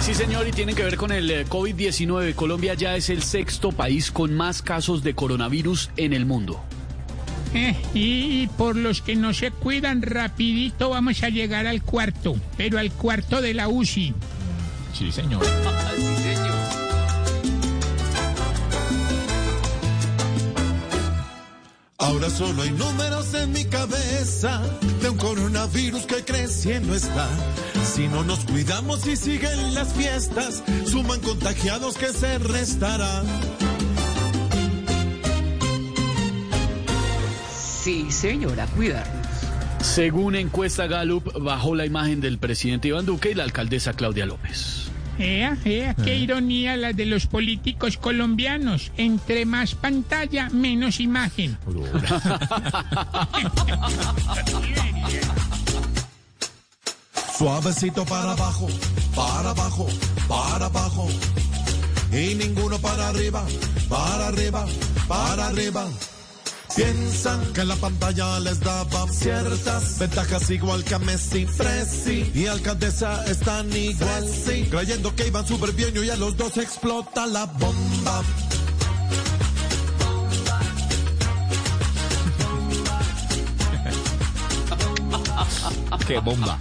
Sí, señor, y tienen que ver con el eh, COVID-19. Colombia ya es el sexto país con más casos de coronavirus en el mundo. Eh, y por los que no se cuidan, rapidito vamos a llegar al cuarto, pero al cuarto de la UCI. Sí, señor. Ahora solo hay números en mi cabeza de un coronavirus que creciendo está. Si no nos cuidamos y siguen las fiestas, suman contagiados que se restarán. Sí, señora, cuidarnos. Según encuesta Gallup, bajó la imagen del presidente Iván Duque y la alcaldesa Claudia López. Ea, ea, qué ironía la de los políticos colombianos. Entre más pantalla, menos imagen. Suavecito para abajo, para abajo, para abajo. Y ninguno para arriba, para arriba, para arriba. Piensan que la pantalla les daba ciertas ventajas igual que a Messi, Presi y alcaldesa están igual, sí, creyendo que iban súper bien y a los dos explota la bomba. Qué bomba.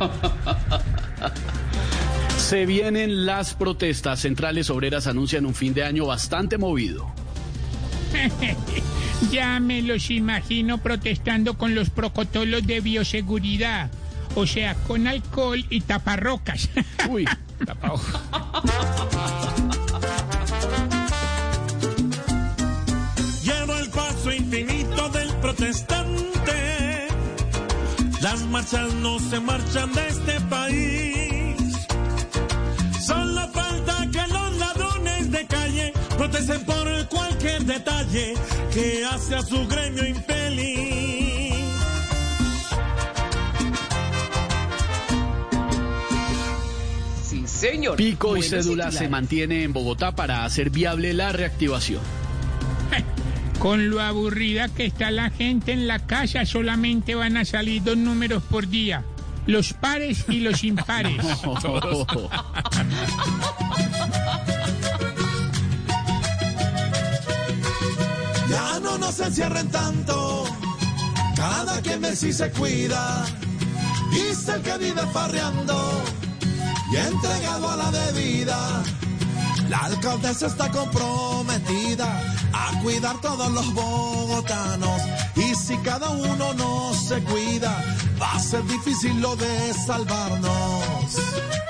Se vienen las protestas. Centrales Obreras anuncian un fin de año bastante movido. Ya me los imagino protestando con los protocolos de bioseguridad. O sea, con alcohol y taparrocas. Uy, Llevo Las marchas no se marchan de este país. Solo falta que los ladrones de calle protesten por cualquier detalle que hace a su gremio infeliz. Sí, señor. Pico y cédula se mantiene en Bogotá para hacer viable la reactivación. Con lo aburrida que está la gente en la casa, solamente van a salir dos números por día. Los pares y los impares. Ya no nos encierren tanto, cada quien ve si se cuida. Dice el que vive farreando y entregado a la bebida. La alcaldesa está comprometida a cuidar todos los bogotanos. Y si cada uno no se cuida, va a ser difícil lo de salvarnos.